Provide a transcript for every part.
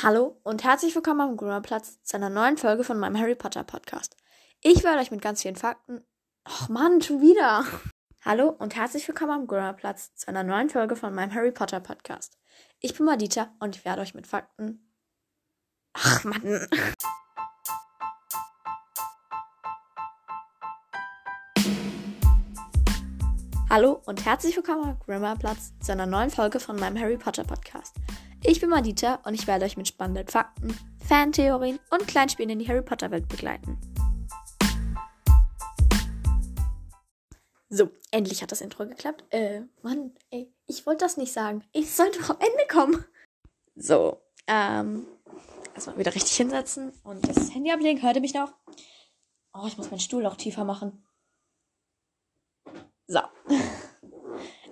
Hallo und herzlich willkommen am Gründerplatz zu einer neuen Folge von meinem Harry Potter Podcast. Ich werde euch mit ganz vielen Fakten. Och Mann, schon wieder. Hallo und herzlich willkommen am Gründerplatz zu einer neuen Folge von meinem Harry Potter Podcast. Ich bin Madita und ich werde euch mit Fakten. Ach Mann. Hallo und herzlich willkommen am Grimmerplatz zu einer neuen Folge von meinem Harry Potter Podcast. Ich bin Madita und ich werde euch mit spannenden Fakten, Fantheorien und Kleinspielen in die Harry Potter Welt begleiten. So, endlich hat das Intro geklappt. Äh, Mann, ey, ich wollte das nicht sagen. Ich sollte doch am Ende kommen. So, ähm, erstmal wieder richtig hinsetzen und das Handy ablegen. Hört ihr mich noch? Oh, ich muss meinen Stuhl auch tiefer machen. So.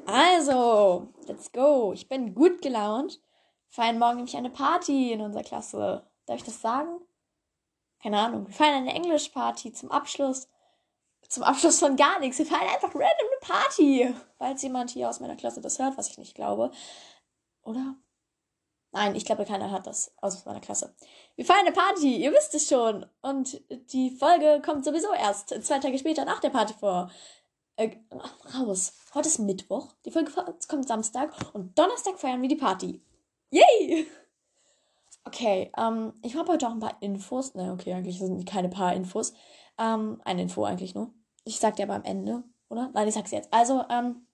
Also, let's go. Ich bin gut gelaunt. Feiern morgen nämlich eine Party in unserer Klasse. Darf ich das sagen? Keine Ahnung. Wir feiern eine Englischparty zum Abschluss. Zum Abschluss von gar nichts. Wir feiern einfach random eine Party. Falls jemand hier aus meiner Klasse das hört, was ich nicht glaube. Oder? Nein, ich glaube, keiner hat das aus meiner Klasse. Wir feiern eine Party, ihr wisst es schon. Und die Folge kommt sowieso erst zwei Tage später nach der Party vor äh, raus. Heute ist Mittwoch. Die Folge kommt Samstag und Donnerstag feiern wir die Party. Yay! Okay, ähm, ich habe heute auch ein paar Infos. Ne, okay, eigentlich sind keine paar Infos. Ähm, eine Info eigentlich nur. Ich sag dir aber am Ende, oder? Nein, ich sag's jetzt. Also, ähm,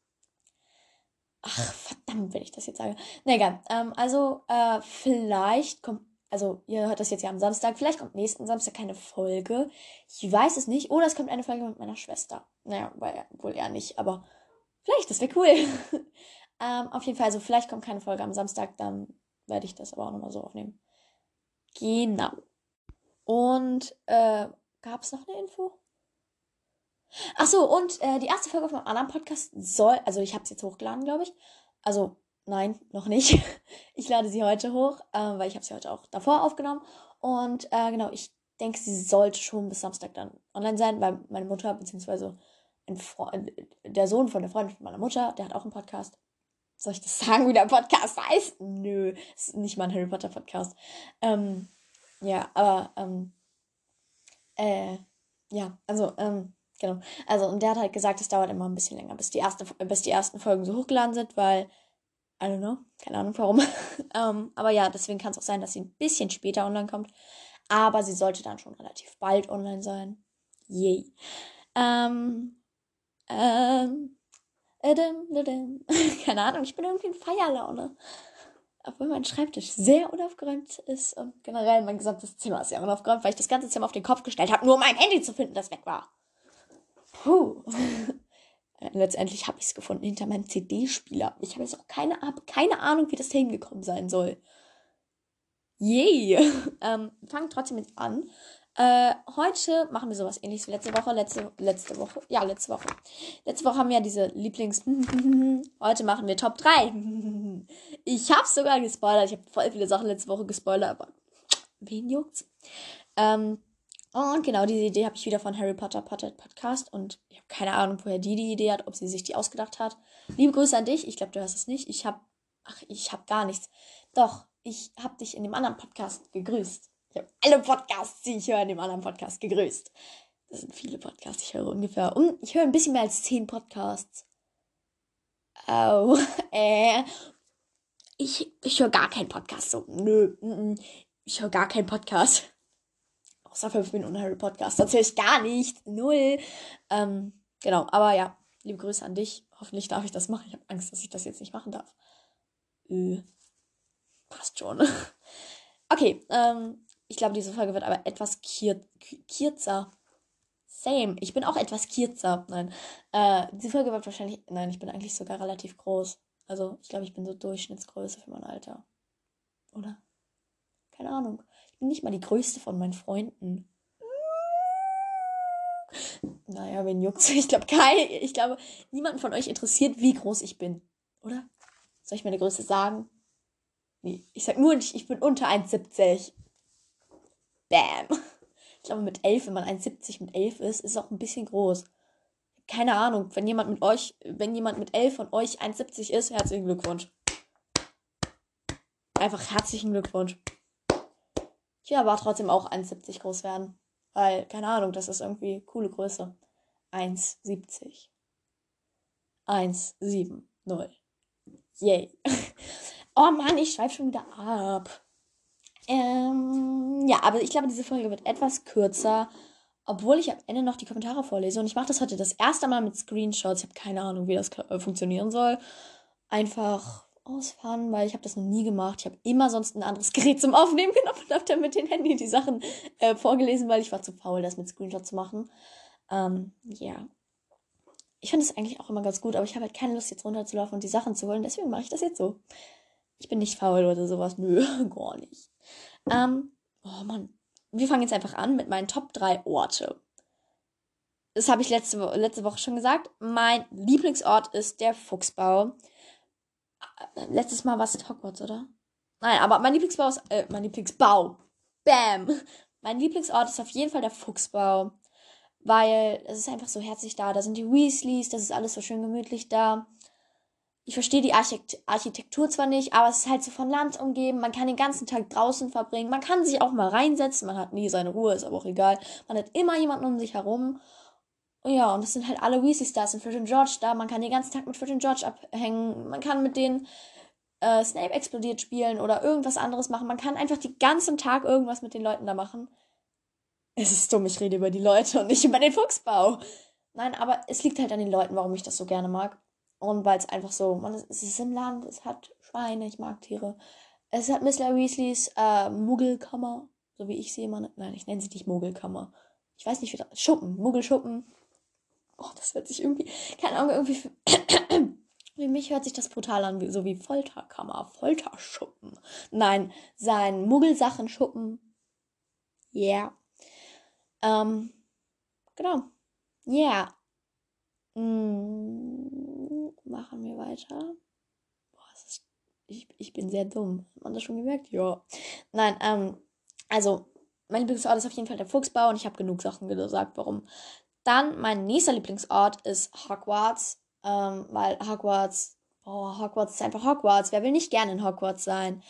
ach, verdammt, wenn ich das jetzt sage. Ne, egal. Ähm, also, äh, vielleicht kommt also ihr hört das jetzt ja am Samstag, vielleicht kommt nächsten Samstag keine Folge. Ich weiß es nicht. Oder es kommt eine Folge mit meiner Schwester. Naja, weil, wohl eher nicht, aber vielleicht, das wäre cool. ähm, auf jeden Fall, also vielleicht kommt keine Folge am Samstag, dann werde ich das aber auch nochmal so aufnehmen. Genau. Und äh, gab es noch eine Info? Ach so, und äh, die erste Folge einem anderen Podcast soll, also ich habe es jetzt hochgeladen, glaube ich. Also Nein, noch nicht. Ich lade sie heute hoch, äh, weil ich habe sie heute auch davor aufgenommen. Und äh, genau, ich denke, sie sollte schon bis Samstag dann online sein, weil meine Mutter, ein Freund, der Sohn von der Freundin von meiner Mutter, der hat auch einen Podcast. Soll ich das sagen, wie der Podcast heißt? Nö, ist nicht mal ein Harry Potter Podcast. Ähm, ja, aber, ähm, äh, ja, also, ähm, genau. Also, und der hat halt gesagt, es dauert immer ein bisschen länger, bis die, erste, bis die ersten Folgen so hochgeladen sind, weil I don't know. Keine Ahnung warum. ähm, aber ja, deswegen kann es auch sein, dass sie ein bisschen später online kommt. Aber sie sollte dann schon relativ bald online sein. Yay. Ähm, ähm, edim, edim. keine Ahnung, ich bin irgendwie in Feierlaune. Obwohl mein Schreibtisch sehr unaufgeräumt ist und generell mein gesamtes Zimmer ist sehr unaufgeräumt, weil ich das ganze Zimmer auf den Kopf gestellt habe, nur um mein Handy zu finden, das weg war. Puh. Äh, letztendlich habe ich es gefunden hinter meinem CD-Spieler. Ich habe jetzt auch keine, keine Ahnung, wie das da hingekommen sein soll. Yay! ähm, fangen trotzdem jetzt an. Äh, heute machen wir sowas ähnliches wie letzte Woche. Letzte, letzte Woche. Ja, letzte Woche. Letzte Woche haben wir ja diese Lieblings. heute machen wir Top 3. ich hab's sogar gespoilert. Ich habe voll viele Sachen letzte Woche gespoilert, aber wen juckt's? Ähm, und genau diese Idee habe ich wieder von Harry Potter Potter Podcast und ich habe keine Ahnung, woher die die Idee hat, ob sie sich die ausgedacht hat. Liebe Grüße an dich. Ich glaube, du hörst es nicht. Ich habe, ach, ich habe gar nichts. Doch, ich habe dich in dem anderen Podcast gegrüßt. Ich habe alle Podcasts, die ich höre, in dem anderen Podcast gegrüßt. Das sind viele Podcasts. Ich höre ungefähr, um, ich höre ein bisschen mehr als zehn Podcasts. Oh, äh, ich, ich höre gar keinen Podcast. So, nö, n -n, ich höre gar keinen Podcast außer 5 Minuten Harry Podcast. Erzähle ich gar nicht. Null. Ähm, genau, aber ja, liebe Grüße an dich. Hoffentlich darf ich das machen. Ich habe Angst, dass ich das jetzt nicht machen darf. Äh, passt schon. okay, ähm, ich glaube, diese Folge wird aber etwas kürzer. Same. Ich bin auch etwas kürzer. Nein. Äh, diese Folge wird wahrscheinlich. Nein, ich bin eigentlich sogar relativ groß. Also, ich glaube, ich bin so Durchschnittsgröße für mein Alter. Oder? Keine Ahnung. Ich bin nicht mal die größte von meinen Freunden. Naja, wen juckt's? Ich glaube, kein, ich glaube, niemanden von euch interessiert, wie groß ich bin. Oder? Soll ich meine Größe sagen? Nee, ich sag nur, ich, ich bin unter 1,70. Bam. Ich glaube, mit 11, wenn man 1,70 mit 11 ist, ist es auch ein bisschen groß. Keine Ahnung, wenn jemand mit euch, wenn jemand mit 11 von euch 1,70 ist, herzlichen Glückwunsch. Einfach herzlichen Glückwunsch. Ich will aber trotzdem auch 1,70 groß werden. Weil, keine Ahnung, das ist irgendwie coole Größe. 1,70. 1,70. Yay. oh Mann, ich schreibe schon wieder ab. Ähm, ja, aber ich glaube, diese Folge wird etwas kürzer, obwohl ich am Ende noch die Kommentare vorlese. Und ich mache das heute das erste Mal mit Screenshots. Ich habe keine Ahnung, wie das äh, funktionieren soll. Einfach ausfahren, weil ich habe das noch nie gemacht. Ich habe immer sonst ein anderes Gerät zum Aufnehmen genommen und habe dann mit dem Handy die Sachen äh, vorgelesen, weil ich war zu faul, das mit Screenshot zu machen. Ähm, ja. Ich finde es eigentlich auch immer ganz gut, aber ich habe halt keine Lust, jetzt runterzulaufen und die Sachen zu holen. Deswegen mache ich das jetzt so. Ich bin nicht faul oder sowas. Nö, gar nicht. Ähm, oh Mann. Wir fangen jetzt einfach an mit meinen Top 3 Orte. Das habe ich letzte, letzte Woche schon gesagt. Mein Lieblingsort ist der Fuchsbau. Letztes Mal war es Hogwarts, oder? Nein, aber mein Lieblingsbau ist, äh, mein Lieblingsbau. Bam! Mein Lieblingsort ist auf jeden Fall der Fuchsbau. Weil es ist einfach so herzlich da. Da sind die Weasleys, das ist alles so schön gemütlich da. Ich verstehe die Architekt Architektur zwar nicht, aber es ist halt so von Land umgeben. Man kann den ganzen Tag draußen verbringen. Man kann sich auch mal reinsetzen. Man hat nie seine Ruhe, ist aber auch egal. Man hat immer jemanden um sich herum. Ja, und das sind halt alle Weasley-Stars in Fred und George da. Man kann den ganzen Tag mit Fred und George abhängen. Man kann mit denen äh, Snape explodiert spielen oder irgendwas anderes machen. Man kann einfach den ganzen Tag irgendwas mit den Leuten da machen. Es ist dumm, ich rede über die Leute und nicht über den Fuchsbau. Nein, aber es liegt halt an den Leuten, warum ich das so gerne mag. Und weil es einfach so, man, es ist im Land, es hat Schweine, ich mag Tiere. Es hat Mr. Weasleys äh, Muggelkammer, so wie ich sie immer, nein, ich nenne sie nicht Muggelkammer. Ich weiß nicht, wie das, Schuppen, Muggelschuppen. Oh, das hört sich irgendwie, keine Ahnung, irgendwie, für, für mich hört sich das brutal an, so wie Folterkammer, Folterschuppen. Nein, sein Muggelsachenschuppen. Yeah. Ähm, genau. Yeah. Mm, machen wir weiter. Boah, ist, ich, ich bin sehr dumm. Hat man das schon gemerkt? Ja. Nein, ähm, also, mein Lieblingsort ist auf jeden Fall der Fuchsbau und ich habe genug Sachen gesagt, warum. Dann, mein nächster Lieblingsort ist Hogwarts, ähm, weil Hogwarts, oh, Hogwarts ist einfach Hogwarts. Wer will nicht gerne in Hogwarts sein?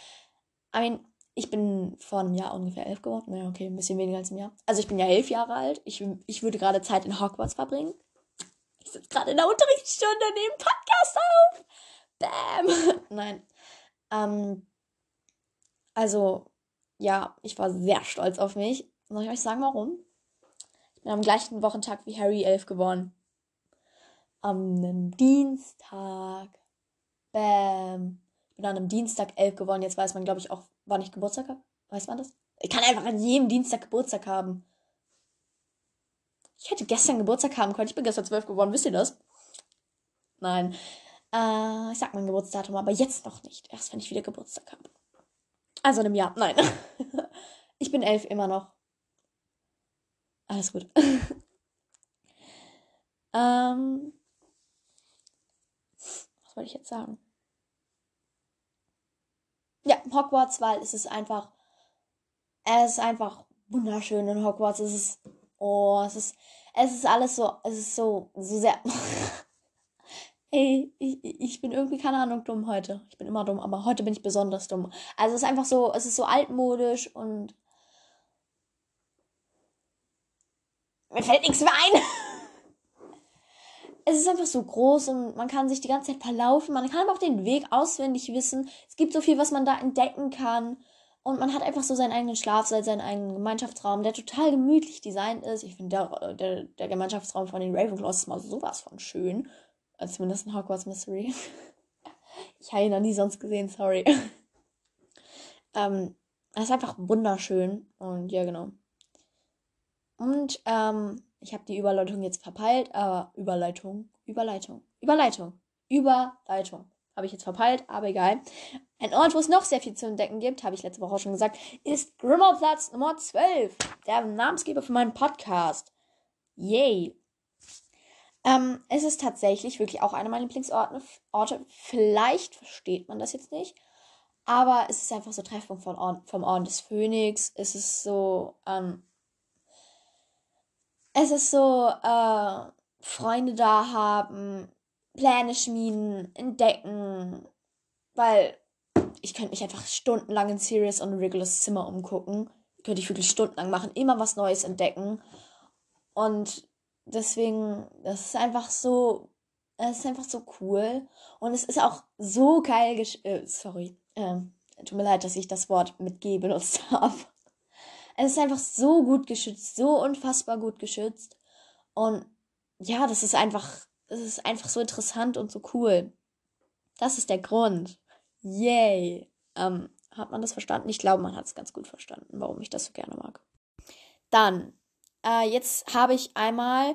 I mean, ich bin vor einem Jahr ungefähr elf geworden. Naja, okay, ein bisschen weniger als ein Jahr. Also ich bin ja elf Jahre alt. Ich, ich würde gerade Zeit in Hogwarts verbringen. Ich sitze gerade in der Unterrichtsstunde, nehme Podcast auf. Bam. Nein. Ähm, also, ja, ich war sehr stolz auf mich. Soll ich euch sagen, warum? Ich bin am gleichen Wochentag wie Harry elf geworden. Am Dienstag. Bam. Ich bin an einem Dienstag elf geworden. Jetzt weiß man, glaube ich, auch, wann ich Geburtstag habe. Weiß man das? Ich kann einfach an jedem Dienstag Geburtstag haben. Ich hätte gestern Geburtstag haben können. Ich bin gestern zwölf geworden. Wisst ihr das? Nein. Äh, ich sag mein Geburtsdatum, aber jetzt noch nicht. Erst wenn ich wieder Geburtstag habe. Also in einem Jahr. Nein. ich bin elf immer noch. Alles gut. ähm, was wollte ich jetzt sagen? Ja, Hogwarts, weil es ist einfach, es ist einfach wunderschön in Hogwarts. Es ist, oh, es ist, es ist alles so, es ist so, so sehr. Ey, ich, ich bin irgendwie, keine Ahnung, dumm heute. Ich bin immer dumm, aber heute bin ich besonders dumm. Also es ist einfach so, es ist so altmodisch und. Mir fällt nichts mehr ein. es ist einfach so groß und man kann sich die ganze Zeit verlaufen. Man kann aber auch den Weg auswendig wissen. Es gibt so viel, was man da entdecken kann. Und man hat einfach so seinen eigenen Schlafsaal, seinen eigenen Gemeinschaftsraum, der total gemütlich designt ist. Ich finde, der, der, der Gemeinschaftsraum von den Ravenclaws ist mal sowas von schön. Also zumindest in Hogwarts Mystery. ich habe ihn noch nie sonst gesehen, sorry. ähm, es ist einfach wunderschön. Und ja, genau. Und ähm, ich habe die Überleitung jetzt verpeilt, aber Überleitung, Überleitung, Überleitung, Überleitung. Habe ich jetzt verpeilt, aber egal. Ein Ort, wo es noch sehr viel zu entdecken gibt, habe ich letzte Woche schon gesagt, ist Grimmelplatz Nummer 12. Der Namensgeber für meinen Podcast. Yay. Ähm, es ist tatsächlich wirklich auch einer meiner Lieblingsorte. Orte. Vielleicht versteht man das jetzt nicht. Aber es ist einfach so Treffpunkt von vom Orden des Phönix. Es ist so, ähm, es ist so, äh, Freunde da haben, Pläne schmieden, entdecken, weil ich könnte mich einfach stundenlang in Serious und Regulus Zimmer umgucken. könnte ich wirklich stundenlang machen, immer was Neues entdecken. Und deswegen, das ist einfach so, es ist einfach so cool. Und es ist auch so geil, äh, sorry, äh, tut mir leid, dass ich das Wort mit G benutzt habe. Es ist einfach so gut geschützt, so unfassbar gut geschützt. Und ja, das ist einfach, das ist einfach so interessant und so cool. Das ist der Grund. Yay. Ähm, hat man das verstanden? Ich glaube, man hat es ganz gut verstanden, warum ich das so gerne mag. Dann, äh, jetzt habe ich einmal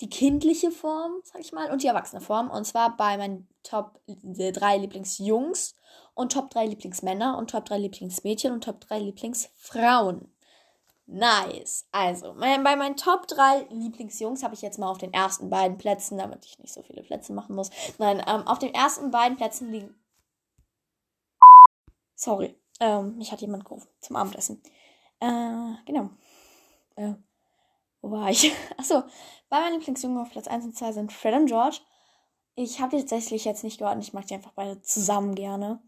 die kindliche Form, sag ich mal, und die erwachsene Form. Und zwar bei meinen Top 3 Lieblingsjungs und Top 3 Lieblingsmänner und Top 3 Lieblingsmädchen und Top 3 Lieblingsfrauen. Nice. Also, mein, bei meinen Top 3 Lieblingsjungs habe ich jetzt mal auf den ersten beiden Plätzen, damit ich nicht so viele Plätze machen muss. Nein, ähm, auf den ersten beiden Plätzen liegen. Sorry, ähm, mich hat jemand gerufen zum Abendessen. Äh, genau. Äh, wo war ich? Achso, bei meinen Lieblingsjungen auf Platz 1 und 2 sind Fred und George. Ich habe die tatsächlich jetzt nicht und ich mag die einfach beide zusammen gerne.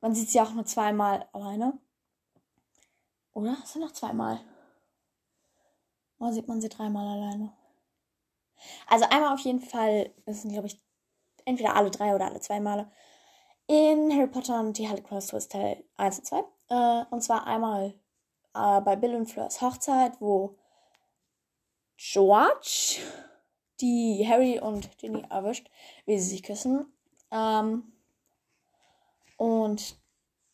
Man sieht sie auch nur zweimal alleine. Oder? Es sind noch zweimal. Oder sieht man sie dreimal alleine? Also einmal auf jeden Fall, das sind glaube ich entweder alle drei oder alle zwei Male, in Harry Potter und die Halbkreis Twist Teil 1 und 2. Äh, und zwar einmal äh, bei Bill und Fleurs Hochzeit, wo George die Harry und Ginny erwischt, wie sie sich küssen. Ähm, und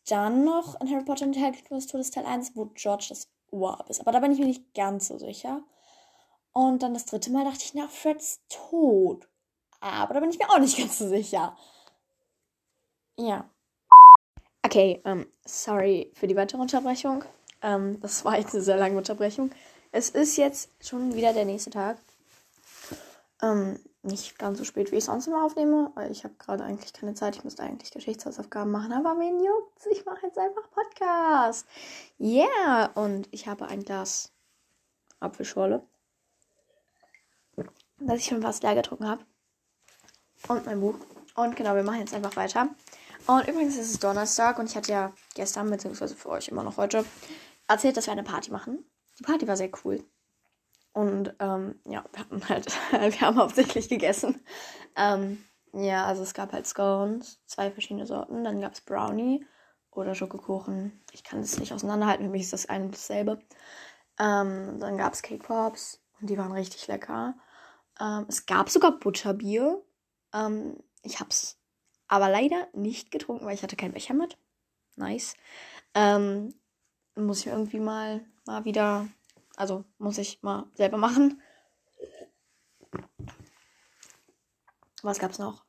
dann noch in Harry Potter und die Halbkreis Twist Teil 1, wo George das Ohr ist. Aber da bin ich mir nicht ganz so sicher. Und dann das dritte Mal dachte ich, na, Freds tot. Aber da bin ich mir auch nicht ganz so sicher. Ja. Okay, ähm, sorry für die weitere Unterbrechung. Ähm, das war jetzt eine sehr lange Unterbrechung. Es ist jetzt schon wieder der nächste Tag. Ähm, nicht ganz so spät, wie ich sonst immer aufnehme, weil ich habe gerade eigentlich keine Zeit. Ich müsste eigentlich Geschichtshausaufgaben machen, aber wen juckt's? Ich mache jetzt einfach Podcast. Yeah! Und ich habe ein Glas Apfelschorle, das ich schon fast leer getrunken habe. Und mein Buch. Und genau, wir machen jetzt einfach weiter. Und übrigens ist es Donnerstag und ich hatte ja gestern, beziehungsweise für euch immer noch heute, erzählt, dass wir eine Party machen. Die Party war sehr cool. Und ähm, ja, wir hatten halt, wir haben hauptsächlich gegessen. Ähm, ja, also es gab halt Scones, zwei verschiedene Sorten. Dann gab es Brownie oder Schokokuchen. Ich kann das nicht auseinanderhalten, für mich ist das eine und dasselbe. Ähm, dann gab es Cake Pops und die waren richtig lecker. Ähm, es gab sogar Butterbier. Ähm, ich hab's aber leider nicht getrunken, weil ich hatte keinen Becher mit. Nice. Ähm, muss ich irgendwie mal, mal wieder, also muss ich mal selber machen. Was gab's noch?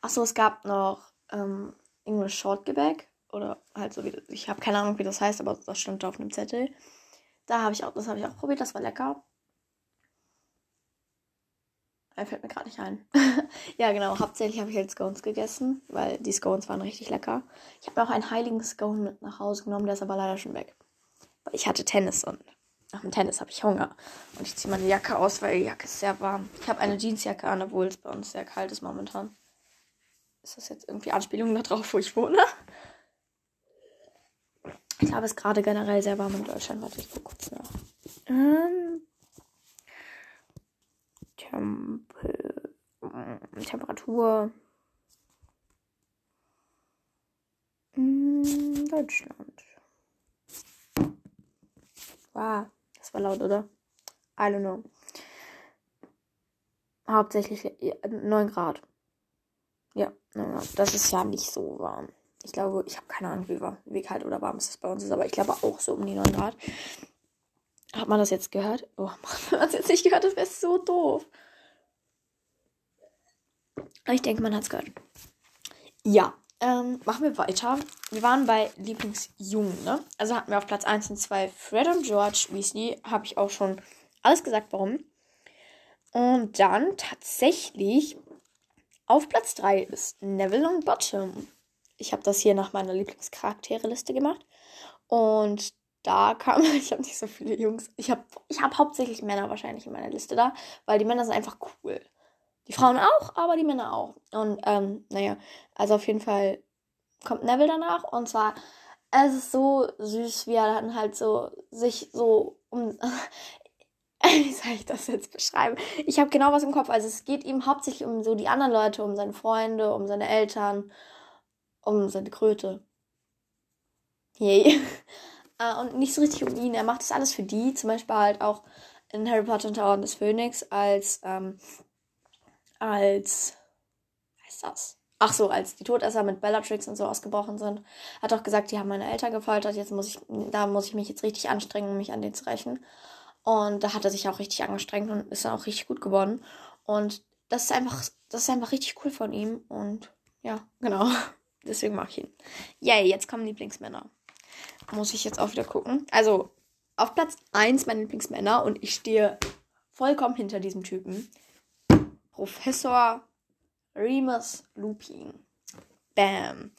Achso, es gab noch ähm, English Short Gebäck. Oder halt so wie, ich habe keine Ahnung, wie das heißt, aber das stand da auf einem Zettel. Da habe ich auch, das habe ich auch probiert, das war lecker. Er fällt mir gerade nicht ein. ja, genau. Hauptsächlich habe ich halt Scones gegessen, weil die Scones waren richtig lecker. Ich habe auch einen heiligen Scone mit nach Hause genommen, der ist aber leider schon weg. Weil ich hatte Tennis und nach dem Tennis habe ich Hunger. Und ich ziehe meine Jacke aus, weil die Jacke ist sehr warm. Ich habe eine Jeansjacke an, obwohl es bei uns sehr kalt ist momentan. Ist das jetzt irgendwie Anspielung darauf, wo ich wohne? Ich glaube, es ist gerade generell sehr warm in Deutschland. Warte, ich gucke kurz nach. Ähm, Tempel, äh, Temperatur. In Deutschland. Wow, das war laut, oder? I don't know. Hauptsächlich 9 Grad. Ja, 9 Grad. Das ist ja nicht so warm. Ich glaube, ich habe keine Ahnung, wie, warm, wie kalt oder warm es bei uns ist, aber ich glaube auch so um die 9 Grad. Hat man das jetzt gehört? Oh wenn man es jetzt nicht gehört, das wäre so doof. Ich denke, man hat es gehört. Ja, ähm, machen wir weiter. Wir waren bei Lieblingsjungen, ne? Also hatten wir auf Platz 1 und 2 Fred und George Weasley. Habe ich auch schon alles gesagt, warum. Und dann tatsächlich auf Platz 3 ist Neville Longbottom. Ich habe das hier nach meiner Lieblingscharaktere-Liste gemacht. Und da kam, ich habe nicht so viele Jungs. Ich habe ich hab hauptsächlich Männer wahrscheinlich in meiner Liste da, weil die Männer sind einfach cool. Die Frauen auch, aber die Männer auch. Und ähm, naja, also auf jeden Fall kommt Neville danach. Und zwar es ist so süß, wie er dann halt so sich so um. Wie soll ich das jetzt beschreiben? Ich habe genau was im Kopf. Also es geht ihm hauptsächlich um so die anderen Leute, um seine Freunde, um seine Eltern, um seine Kröte. Yay. Äh, und nicht so richtig um ihn. Er macht das alles für die. Zum Beispiel halt auch in Harry Potter und Orden des Phönix als, ähm, als, was heißt das? Ach so, als die Todesser mit Bellatrix und so ausgebrochen sind, hat auch gesagt, die haben meine Eltern gefoltert, jetzt muss ich, da muss ich mich jetzt richtig anstrengen, um mich an denen zu rächen. Und da hat er sich auch richtig angestrengt und ist dann auch richtig gut geworden. Und das ist einfach, das ist einfach richtig cool von ihm. Und ja, genau. Deswegen mag ich ihn. Yay, jetzt kommen Lieblingsmänner. Muss ich jetzt auch wieder gucken. Also, auf Platz 1 meine Lieblingsmänner und ich stehe vollkommen hinter diesem Typen. Professor Remus Lupin. Bam.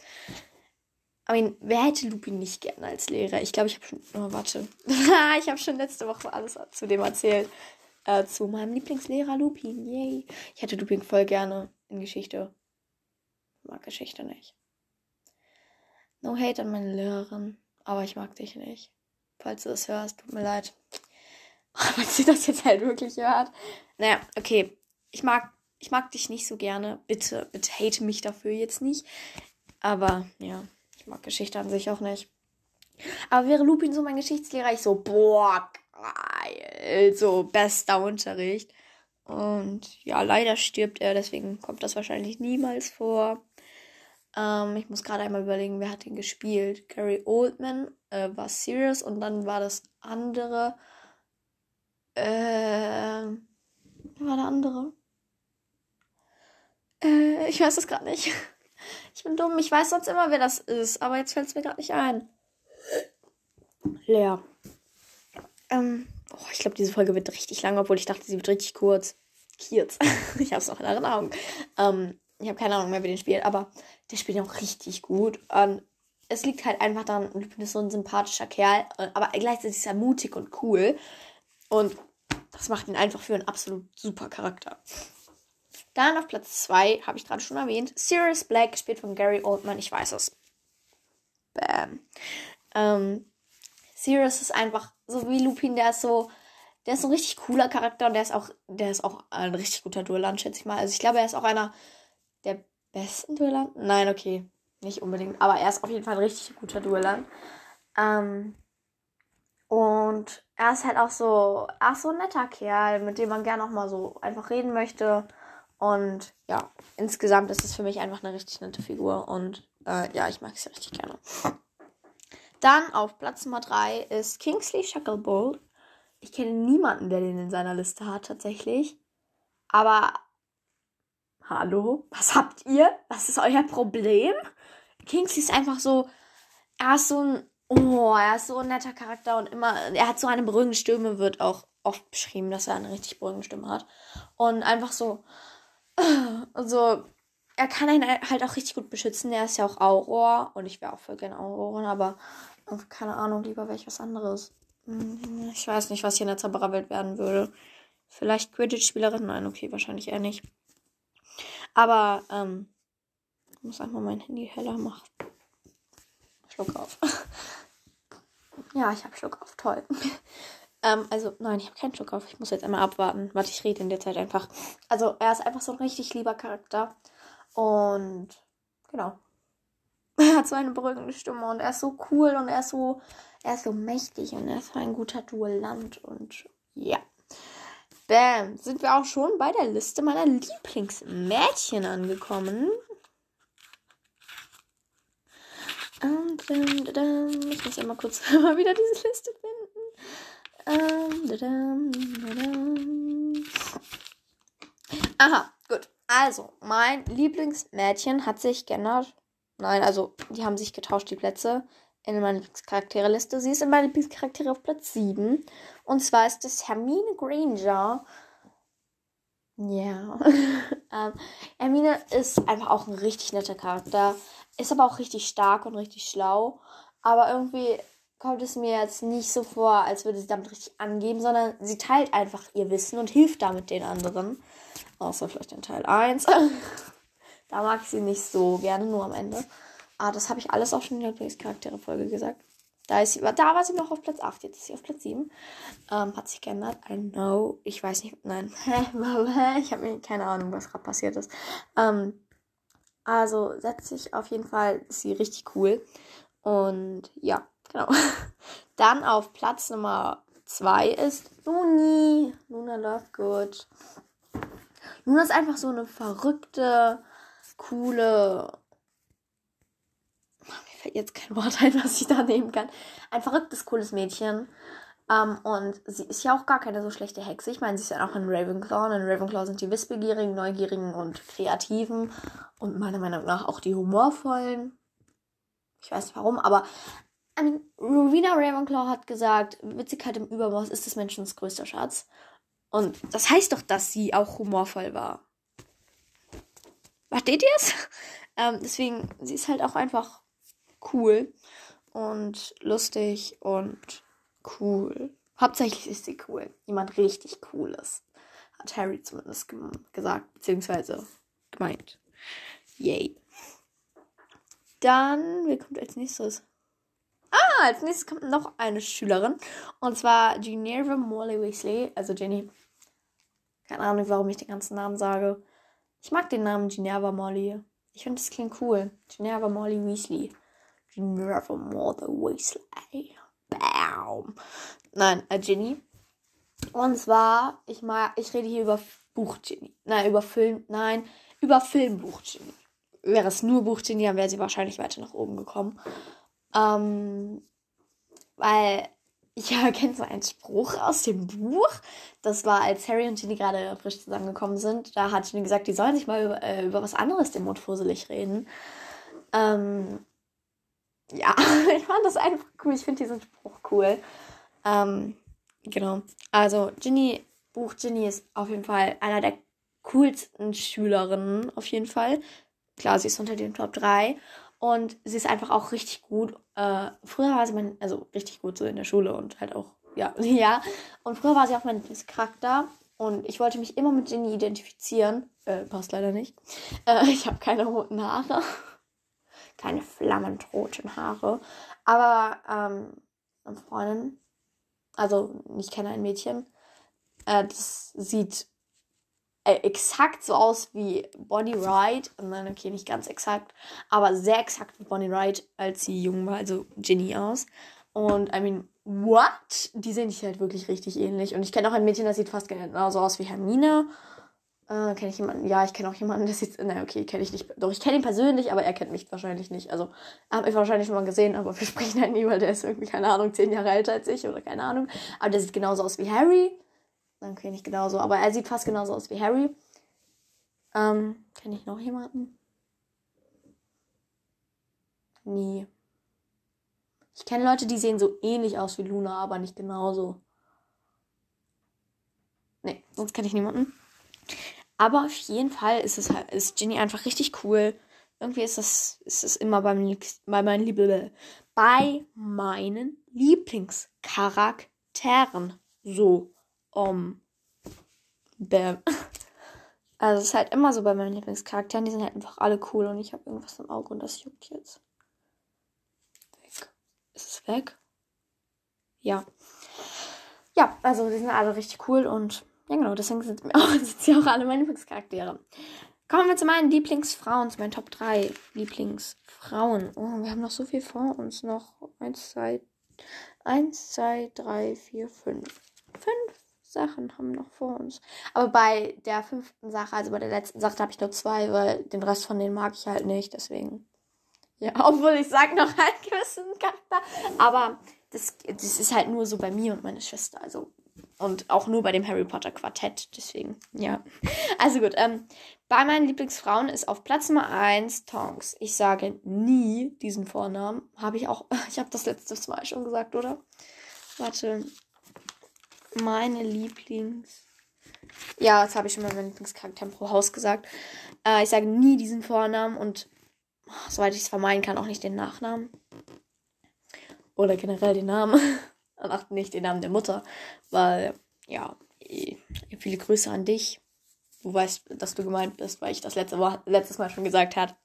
I mean, wer hätte Lupin nicht gerne als Lehrer? Ich glaube, ich habe schon. Oh, warte. ich habe schon letzte Woche alles zu dem erzählt. Äh, zu meinem Lieblingslehrer Lupin. Yay. Ich hätte Lupin voll gerne in Geschichte. Ich mag Geschichte nicht. No hate an meine Lehrerin. Aber ich mag dich nicht. Falls du das hörst, tut mir leid. Falls sie das jetzt halt wirklich hört. Naja, okay. Ich mag, ich mag dich nicht so gerne. Bitte, bitte hate mich dafür jetzt nicht. Aber ja mag Geschichte an sich auch nicht. Aber wäre Lupin so mein Geschichtslehrer, ich so, boah, geil, so bester Unterricht. Und ja, leider stirbt er, deswegen kommt das wahrscheinlich niemals vor. Ähm, ich muss gerade einmal überlegen, wer hat ihn gespielt. Gary Oldman äh, war Sirius und dann war das andere. Äh, wer war der andere? Äh, ich weiß es gerade nicht. Ich bin dumm. Ich weiß sonst immer, wer das ist. Aber jetzt fällt es mir gerade nicht ein. Leer. Ähm, oh, ich glaube, diese Folge wird richtig lang, obwohl ich dachte, sie wird richtig kurz. Kurz. ich habe es noch in Erinnerung. Ähm, ich habe keine Ahnung mehr, wer den spielt, aber der spielt auch richtig gut. Und es liegt halt einfach daran, Lupin ist so ein sympathischer Kerl, aber gleichzeitig ist er mutig und cool. Und das macht ihn einfach für einen absolut super Charakter. Dann auf Platz 2, habe ich gerade schon erwähnt, Sirius Black, gespielt von Gary Oldman, ich weiß es. Bam. Ähm, Sirius ist einfach so wie Lupin, der ist so, der ist so ein richtig cooler Charakter und der ist auch, der ist auch ein richtig guter Duellant, schätze ich mal. Also ich glaube, er ist auch einer der besten Duellanten. Nein, okay, nicht unbedingt, aber er ist auf jeden Fall ein richtig guter Duellant. Ähm, und er ist halt auch so, ist so ein netter Kerl, mit dem man gerne auch mal so einfach reden möchte. Und ja, insgesamt ist es für mich einfach eine richtig nette Figur. Und äh, ja, ich mag sie richtig gerne. Dann auf Platz Nummer 3 ist Kingsley Shacklebolt. Ich kenne niemanden, der den in seiner Liste hat, tatsächlich. Aber hallo, was habt ihr? Was ist euer Problem? Kingsley ist einfach so, er ist so ein, oh, er ist so ein netter Charakter und immer, er hat so eine beruhigende Stimme, wird auch oft beschrieben, dass er eine richtig beruhigende Stimme hat. Und einfach so, also, er kann einen halt auch richtig gut beschützen. Er ist ja auch Auror und ich wäre auch voll gerne Aurorin, aber keine Ahnung, lieber wäre ich was anderes. Hm, ich weiß nicht, was hier in der Zaubererwelt werden würde. Vielleicht Quidditch-Spielerin? Nein, okay, wahrscheinlich eher nicht. Aber, ähm, ich muss einfach mein Handy heller machen. Schluck auf. ja, ich habe Schluck auf. Toll. Ähm, also, nein, ich habe keinen Schluck auf. Ich muss jetzt einmal abwarten. Warte, ich rede in der Zeit einfach. Also, er ist einfach so ein richtig lieber Charakter. Und genau. Er hat so eine beruhigende Stimme und er ist so cool und er ist so, er ist so mächtig und er ist so ein guter Duellant und ja. Bam, sind wir auch schon bei der Liste meiner Lieblingsmädchen angekommen. Und, ähm, ich muss ja mal kurz mal wieder diese Liste finden. Aha, gut. Also, mein Lieblingsmädchen hat sich geändert. Nein, also, die haben sich getauscht, die Plätze in meiner Lieblingscharaktere-Liste. Sie ist in meiner Lieblingscharaktere auf Platz 7. Und zwar ist es Hermine Granger. Ja. ähm, Hermine ist einfach auch ein richtig netter Charakter. Ist aber auch richtig stark und richtig schlau. Aber irgendwie kommt es mir jetzt nicht so vor, als würde sie damit richtig angeben, sondern sie teilt einfach ihr Wissen und hilft damit den anderen. Außer vielleicht in Teil 1. da mag ich sie nicht so gerne, nur am Ende. Ah, das habe ich alles auch schon in der Lieblingscharaktere-Folge gesagt. Da, ist sie, da war sie noch auf Platz 8, jetzt ist sie auf Platz 7. Ähm, hat sich geändert. I know. Ich weiß nicht. Nein. ich habe mir keine Ahnung, was gerade passiert ist. Ähm, also setze ich auf jeden Fall, ist sie richtig cool. Und ja, genau. Dann auf Platz Nummer 2 ist Luni. Luna Lovegood. Luna ist einfach so eine verrückte, coole fällt jetzt kein Wort ein, was ich da nehmen kann. Ein verrücktes, cooles Mädchen. Um, ähm, und sie ist ja auch gar keine so schlechte Hexe. Ich meine, sie ist ja auch ein Ravenclaw. Und in Ravenclaw sind die wissbegierigen, neugierigen und kreativen. Und meiner Meinung nach auch die humorvollen. Ich weiß nicht warum, aber I Rowena Ravenclaw hat gesagt, Witzigkeit im Übermaß ist des Menschen größter Schatz. Und das heißt doch, dass sie auch humorvoll war. Versteht ihr es? Ähm, deswegen, sie ist halt auch einfach cool und lustig und cool. Hauptsächlich ist sie cool. Jemand richtig cooles. Hat Harry zumindest ge gesagt, beziehungsweise gemeint. Yay. Dann, wer kommt als nächstes? Ah, als nächstes kommt noch eine Schülerin. Und zwar Geneva Molly Weasley. Also Jenny. Keine Ahnung, warum ich den ganzen Namen sage. Ich mag den Namen Geneva Molly. Ich finde, das klingt cool. Geneva Molly Weasley. Nevermore the Weasley. Bam. Nein, äh, Ginny. Und zwar, ich mal, ich rede hier über Buch Ginny. Nein, über Film, nein, über Filmbuch Ginny. Wäre es nur Buch Ginny, dann wäre sie wahrscheinlich weiter nach oben gekommen. Ähm, weil ich erkenne so einen Spruch aus dem Buch. Das war, als Harry und Ginny gerade frisch zusammengekommen sind. Da hat Ginny gesagt, die sollen sich mal über, äh, über was anderes dem Mund fusselig reden. Ähm, ja, ich fand das einfach cool. Ich finde diesen Spruch cool. Ähm, genau. Also, Ginny, Buch Ginny ist auf jeden Fall einer der coolsten Schülerinnen, auf jeden Fall. Klar, sie ist unter den Top 3. Und sie ist einfach auch richtig gut. Äh, früher war sie mein, also richtig gut so in der Schule und halt auch, ja, ja. Und früher war sie auch mein Charakter. Und ich wollte mich immer mit Ginny identifizieren. Äh, passt leider nicht. Äh, ich habe keine roten Haare keine flammend roten Haare. Aber ähm, eine Freundin, also ich kenne ein Mädchen, äh, das sieht äh, exakt so aus wie Bonnie Wright. Nein, okay, nicht ganz exakt, aber sehr exakt wie Bonnie Wright, als sie jung war, also Ginny aus. Und I mean, what? Die sehen sich halt wirklich richtig ähnlich. Und ich kenne auch ein Mädchen, das sieht fast genauso aus wie Hermine. Äh, kenne ich jemanden? Ja, ich kenne auch jemanden, der sieht. Na, okay, kenne ich nicht. Doch, ich kenne ihn persönlich, aber er kennt mich wahrscheinlich nicht. Also, habe ich wahrscheinlich schon mal gesehen, aber wir sprechen halt nie, weil der ist irgendwie, keine Ahnung, zehn Jahre älter als ich oder keine Ahnung. Aber der sieht genauso aus wie Harry. Dann kenne ich genauso, aber er sieht fast genauso aus wie Harry. Ähm, kenne ich noch jemanden? Nie. Ich kenne Leute, die sehen so ähnlich aus wie Luna, aber nicht genauso. Nee, sonst kenne ich niemanden. Aber auf jeden Fall ist es halt, ist Ginny einfach richtig cool. Irgendwie ist das, ist es immer beim, bei meinen, bei meinen Lieblingscharakteren so. Um, bam. Also es ist halt immer so bei meinen Lieblingscharakteren, die sind halt einfach alle cool und ich habe irgendwas im Auge und das juckt jetzt. Weg. Ist es weg? Ja. Ja, also die sind alle richtig cool und ja, genau, deswegen sind, sind sie auch alle meine Lieblingscharaktere. Kommen wir zu meinen Lieblingsfrauen, zu meinen Top 3 Lieblingsfrauen. Oh, wir haben noch so viel vor uns. Noch 1, 2, 1, 2, 3, 4, 5. Fünf Sachen haben noch vor uns. Aber bei der fünften Sache, also bei der letzten Sache, habe ich nur zwei, weil den Rest von denen mag ich halt nicht. Deswegen. Ja, obwohl ich sage noch einen gewissen Charakter. Aber das, das ist halt nur so bei mir und meiner Schwester. Also und auch nur bei dem Harry Potter Quartett. Deswegen, ja. Also gut. Ähm, bei meinen Lieblingsfrauen ist auf Platz Nummer 1 Tonks. Ich sage nie diesen Vornamen. Habe ich auch. Ich habe das letztes Mal schon gesagt, oder? Warte. Meine Lieblings. Ja, das habe ich schon mal meinen Lieblingscharakter pro Haus gesagt. Äh, ich sage nie diesen Vornamen und soweit ich es vermeiden kann, auch nicht den Nachnamen. Oder generell den Namen. und auch nicht den Namen der Mutter, weil, ja, eh, viele Grüße an dich. Du weißt, dass du gemeint bist, weil ich das letzte Mal, letztes Mal schon gesagt habe.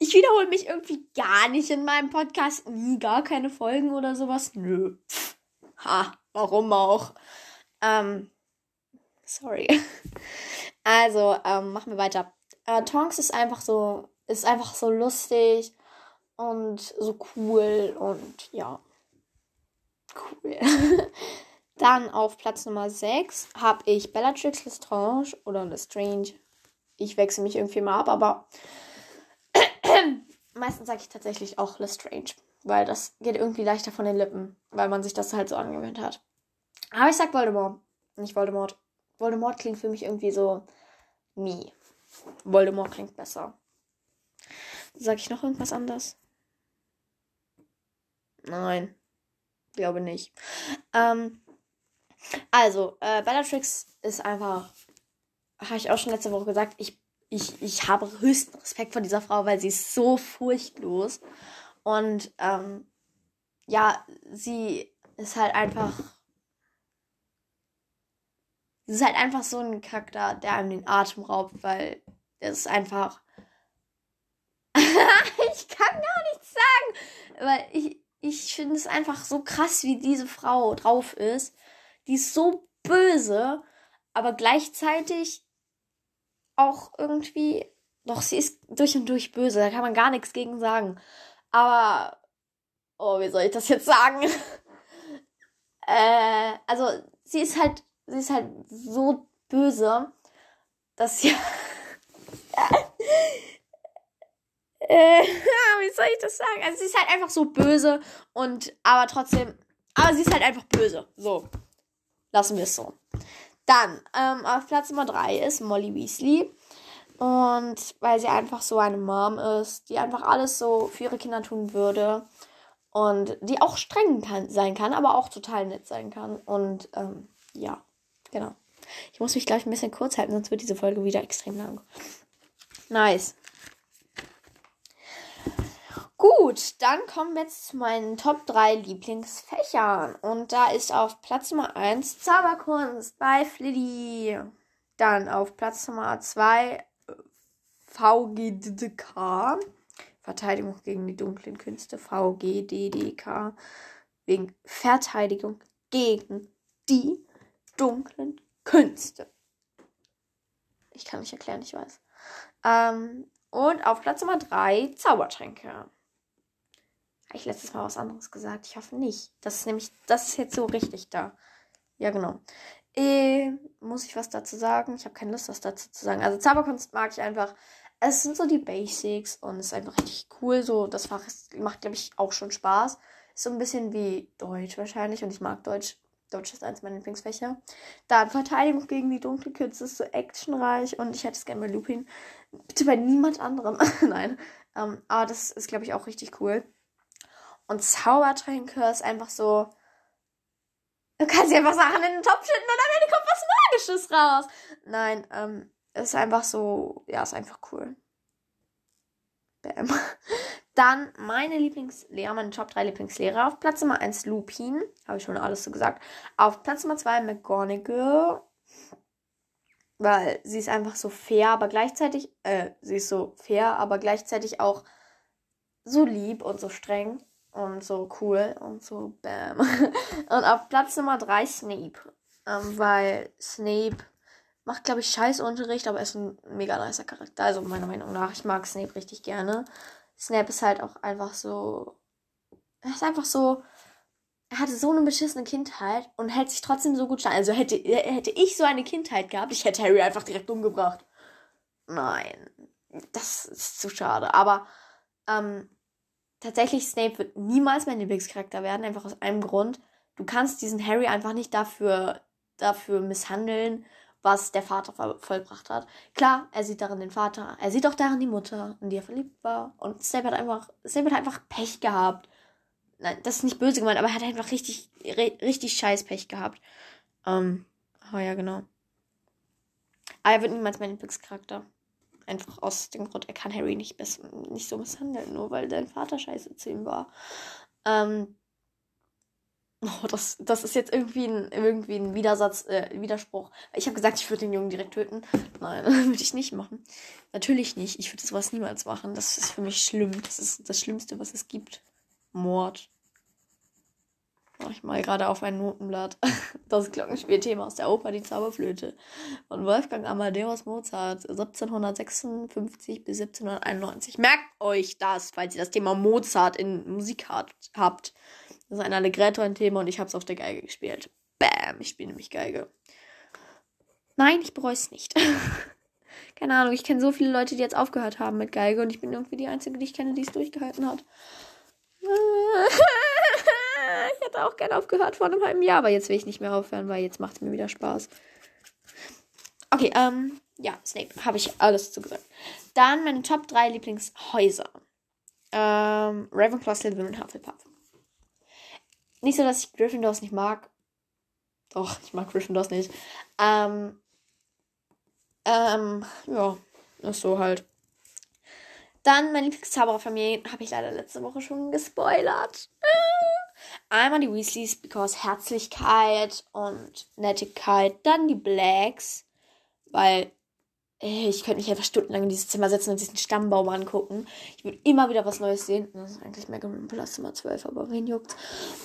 Ich wiederhole mich irgendwie gar nicht in meinem Podcast. Nie gar keine Folgen oder sowas. Nö. Ha, warum auch? Ähm, sorry. Also, ähm, machen wir weiter. Äh, Tonks ist einfach so, ist einfach so lustig und so cool und ja. Cool. Dann auf Platz Nummer 6 habe ich Bellatrix Lestrange oder Lestrange. Ich wechsle mich irgendwie mal ab, aber meistens sage ich tatsächlich auch Lestrange, weil das geht irgendwie leichter von den Lippen, weil man sich das halt so angewöhnt hat. Aber ich sag Voldemort, nicht Voldemort. Voldemort klingt für mich irgendwie so nie. Voldemort klingt besser. Sag ich noch irgendwas anderes? Nein, glaube nicht. Ähm, also, äh, Bellatrix ist einfach, habe ich auch schon letzte Woche gesagt, ich, ich, ich habe höchsten Respekt vor dieser Frau, weil sie ist so furchtlos. Und ähm, ja, sie ist halt einfach. Sie ist halt einfach so ein Charakter, der einem den Atem raubt, weil es ist einfach. ich kann gar nichts sagen, weil ich, ich finde es einfach so krass, wie diese Frau drauf ist. Die ist so böse, aber gleichzeitig auch irgendwie. Doch, sie ist durch und durch böse. Da kann man gar nichts gegen sagen. Aber. Oh, wie soll ich das jetzt sagen? äh, also, sie ist halt. Sie ist halt so böse, dass sie. äh, wie soll ich das sagen? Also, sie ist halt einfach so böse und. Aber trotzdem. Aber sie ist halt einfach böse. So. Lassen wir es so. Dann, ähm, auf Platz Nummer 3 ist Molly Weasley. Und weil sie einfach so eine Mom ist, die einfach alles so für ihre Kinder tun würde. Und die auch streng kann, sein kann, aber auch total nett sein kann. Und ähm, ja, genau. Ich muss mich, glaube ich, ein bisschen kurz halten, sonst wird diese Folge wieder extrem lang. Nice. Gut, dann kommen wir jetzt zu meinen Top 3 Lieblingsfächern. Und da ist auf Platz Nummer 1 Zauberkunst bei Fliddy. Dann auf Platz Nummer 2 VGDDK. Verteidigung gegen die dunklen Künste. VGDDK. Wegen Verteidigung gegen die dunklen Künste. Ich kann nicht erklären, ich weiß. Ähm, und auf Platz Nummer 3 Zaubertränke. Habe ich letztes Mal was anderes gesagt? Ich hoffe nicht. Das ist nämlich, das ist jetzt so richtig da. Ja, genau. Äh, muss ich was dazu sagen? Ich habe keine Lust, was dazu zu sagen. Also Zauberkunst mag ich einfach. Es sind so die Basics und es ist einfach richtig cool. So, das Fach ist, macht, glaube ich, auch schon Spaß. Ist so ein bisschen wie Deutsch wahrscheinlich und ich mag Deutsch. Deutsch ist eins meiner Lieblingsfächer. Dann Verteidigung gegen die dunkle Kürze ist so actionreich und ich hätte es gerne bei Lupin. Bitte bei niemand anderem. Nein. Ähm, aber das ist, glaube ich, auch richtig cool. Und Zaubertränke ist einfach so. Du kannst dir einfach Sachen in den Topf schütten und am Ende kommt was Magisches raus. Nein, ähm, ist einfach so. Ja, ist einfach cool. Bam. Dann meine Lieblingslehrer, meine Top 3 Lieblingslehrer. Auf Platz Nummer 1 Lupin. Habe ich schon alles so gesagt. Auf Platz Nummer 2 McGonagall. Weil sie ist einfach so fair, aber gleichzeitig, äh, sie ist so fair, aber gleichzeitig auch so lieb und so streng und so cool und so bam. und auf Platz Nummer 3 Snape. Ähm, weil Snape macht, glaube ich, scheiß Unterricht, aber ist ein mega nicer Charakter. Also meiner Meinung nach. Ich mag Snape richtig gerne. Snape ist halt auch einfach so. Er ist einfach so. Er hatte so eine beschissene Kindheit und hält sich trotzdem so gut stand. Also hätte, hätte ich so eine Kindheit gehabt, ich hätte Harry einfach direkt umgebracht. Nein. Das ist zu schade. Aber ähm, tatsächlich, Snape wird niemals mein Lieblingscharakter werden, einfach aus einem Grund. Du kannst diesen Harry einfach nicht dafür, dafür misshandeln, was der Vater vollbracht hat. Klar, er sieht darin den Vater, er sieht auch darin die Mutter, in die er verliebt war. Und Snape hat einfach, Snape hat einfach Pech gehabt. Nein, das ist nicht böse gemeint, aber er hat einfach richtig, richtig scheiß Pech gehabt. Ähm, oh ja, genau. Aber er wird niemals mein Lieblingscharakter. Einfach aus dem Grund, er kann Harry nicht, nicht so misshandeln, nur weil dein Vater scheiße zu ihm war. Ähm, Oh, das, das ist jetzt irgendwie ein, irgendwie ein Widersatz, äh, Widerspruch. Ich habe gesagt, ich würde den Jungen direkt töten. Nein, würde ich nicht machen. Natürlich nicht. Ich würde sowas niemals machen. Das ist für mich schlimm. Das ist das Schlimmste, was es gibt. Mord. Mach ich mal gerade auf ein Notenblatt. Das Glockenspielthema aus der Oper Die Zauberflöte von Wolfgang Amadeus Mozart 1756 bis 1791. Merkt euch das, falls ihr das Thema Mozart in Musik habt. Das ist ein Allegretto ein Thema und ich habe es auf der Geige gespielt. Bam, ich spiele nämlich Geige. Nein, ich bereue es nicht. Keine Ahnung, ich kenne so viele Leute, die jetzt aufgehört haben mit Geige und ich bin irgendwie die Einzige, die ich kenne, die es durchgehalten hat. ich hätte auch gerne aufgehört vor einem halben Jahr, aber jetzt will ich nicht mehr aufhören, weil jetzt macht es mir wieder Spaß. Okay, ähm, ja, Snape, habe ich alles zugesagt. Dann meine Top 3 Lieblingshäuser. Ähm, Ravenclaw, Slytherin Hufflepuff. Nicht so, dass ich Gryffindors nicht mag. Doch, ich mag Gryffindors nicht. Ähm, ähm, ja, ist so halt. Dann meine Lieblingszaubererfamilie habe ich leider letzte Woche schon gespoilert. Einmal die Weasleys, because Herzlichkeit und Nettigkeit. Dann die Blacks, weil ich könnte mich einfach stundenlang in dieses Zimmer setzen und diesen Stammbaum angucken. Ich würde immer wieder was Neues sehen. Das ist eigentlich Mega Plus Zimmer 12, aber wen juckt's?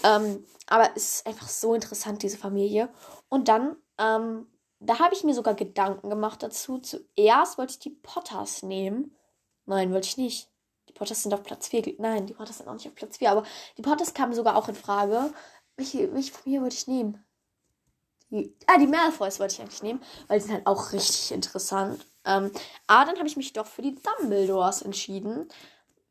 Ähm, aber es ist einfach so interessant, diese Familie. Und dann, ähm, da habe ich mir sogar Gedanken gemacht dazu. Zuerst wollte ich die Potters nehmen. Nein, wollte ich nicht. Die Potters sind auf Platz 4. Nein, die Potters sind auch nicht auf Platz 4. Aber die Potters kamen sogar auch in Frage. Welche, welche Familie wollte ich nehmen? Ah, die Malfoys wollte ich eigentlich nehmen, weil die sind halt auch richtig interessant. Ähm, aber dann habe ich mich doch für die Dumbledores entschieden,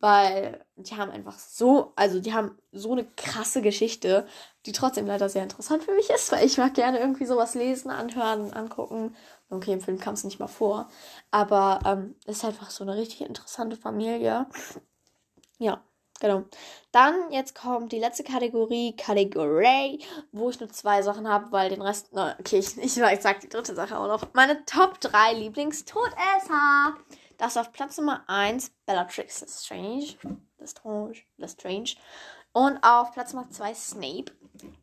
weil die haben einfach so, also die haben so eine krasse Geschichte, die trotzdem leider sehr interessant für mich ist, weil ich mag gerne irgendwie sowas lesen, anhören, angucken. Okay, im Film kam es nicht mal vor, aber ähm, ist einfach so eine richtig interessante Familie. Ja. Genau. Dann, jetzt kommt die letzte Kategorie, Kategorie, wo ich nur zwei Sachen habe, weil den Rest, na, okay, ich, ich, ich sag die dritte Sache auch noch. Meine Top 3 Lieblingstodesser. Das ist auf Platz Nummer 1 Bellatrix Lestrange. Lestrange. Lestrange. Und auf Platz Nummer 2 Snape.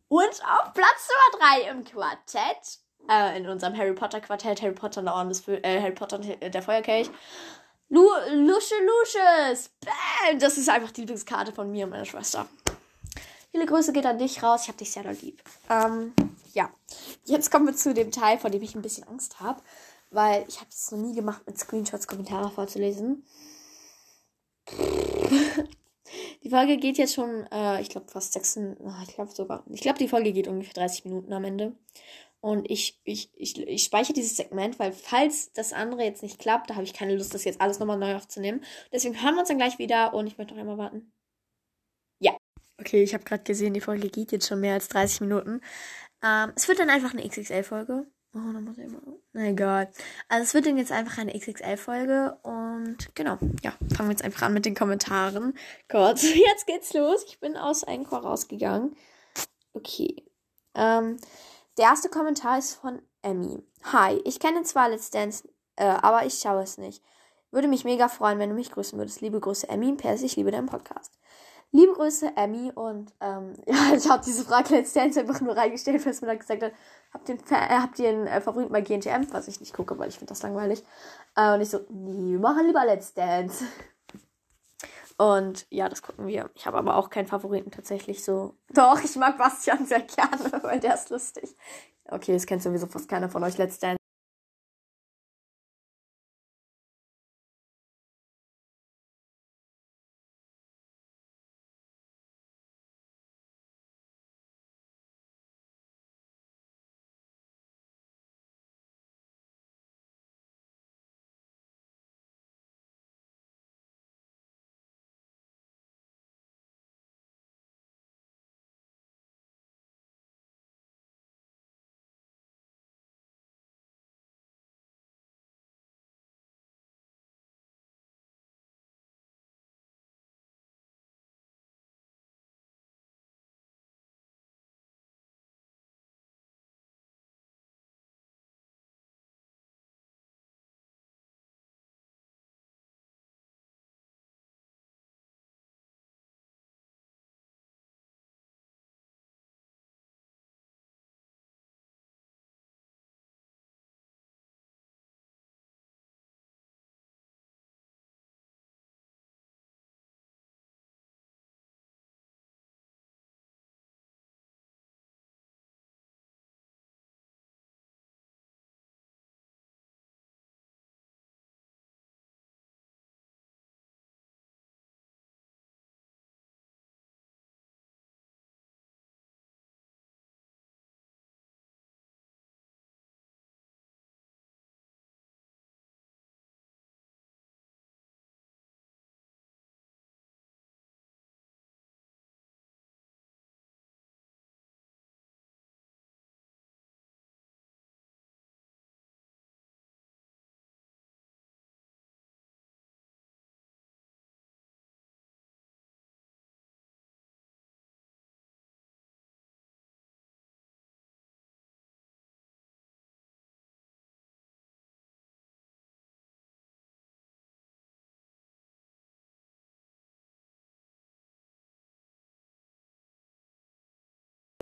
Und auf Platz Nummer 3 im Quartett, äh, in unserem Harry Potter Quartett, Harry Potter und der Orden des, äh, Harry Potter und der Feuerkelch, Lu Lusche Lusches. Bam! Das ist einfach die Lieblingskarte von mir und meiner Schwester. Viele Grüße geht an dich raus. Ich hab dich sehr doll lieb. Ähm, ja. Jetzt kommen wir zu dem Teil, vor dem ich ein bisschen Angst habe. Weil ich habe es noch nie gemacht, mit Screenshots Kommentare vorzulesen. die Folge geht jetzt schon, äh, ich glaube, fast sechs, ich glaube sogar, ich glaube, die Folge geht ungefähr 30 Minuten am Ende. Und ich, ich, ich, ich speichere dieses Segment, weil falls das andere jetzt nicht klappt, da habe ich keine Lust, das jetzt alles nochmal neu aufzunehmen. Deswegen hören wir uns dann gleich wieder und ich möchte noch einmal warten. Ja. Okay, ich habe gerade gesehen, die Folge geht jetzt schon mehr als 30 Minuten. Ähm, es wird dann einfach eine XXL-Folge. Oh, da muss ich mal. Na egal. Also es wird dann jetzt einfach eine XXL-Folge und genau, ja, fangen wir jetzt einfach an mit den Kommentaren. Gott, jetzt geht's los. Ich bin aus Encore rausgegangen. Okay. Ähm, der erste Kommentar ist von Emmy. Hi, ich kenne zwar Let's Dance, äh, aber ich schaue es nicht. Würde mich mega freuen, wenn du mich grüßen würdest. Liebe Grüße, Emmy. PS, ich liebe deinen Podcast. Liebe Grüße, Emmy. Und ähm, ja, ich habe diese Frage Let's Dance einfach nur reingestellt, weil es mir dann gesagt hat, habt ihr, äh, habt ihr einen äh, Favoriten bei GNTM? Was ich nicht gucke, weil ich finde das langweilig. Äh, und ich so, nee, wir machen lieber Let's Dance. Und ja, das gucken wir. Ich habe aber auch keinen Favoriten tatsächlich so. Doch, ich mag Bastian sehr gerne, weil der ist lustig. Okay, das kennt sowieso fast keiner von euch. Let's Dance.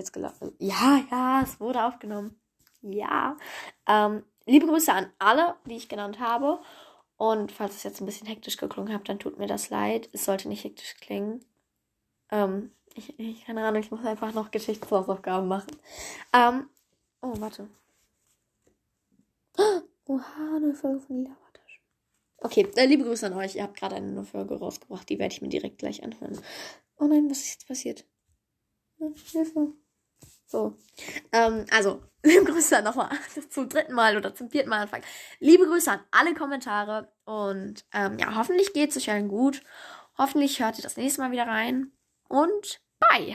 Jetzt gelaufen. Ja, ja, es wurde aufgenommen. Ja. Ähm, liebe Grüße an alle, die ich genannt habe. Und falls es jetzt ein bisschen hektisch geklungen hat, dann tut mir das leid. Es sollte nicht hektisch klingen. Ähm, ich, ich keine Ahnung, ich muss einfach noch Geschichtshausaufgaben machen. Ähm, oh, warte. Oha, eine Folge von Lila Wattasch. Okay, äh, liebe Grüße an euch. Ihr habt gerade eine neue Folge rausgebracht. Die werde ich mir direkt gleich anhören. Oh nein, was ist jetzt passiert? Hilfe. So. Ähm, also, liebe Grüße nochmal zum dritten Mal oder zum vierten Mal anfangen. Liebe Grüße an alle Kommentare und ähm, ja, hoffentlich geht es euch allen gut. Hoffentlich hört ihr das nächste Mal wieder rein und bye!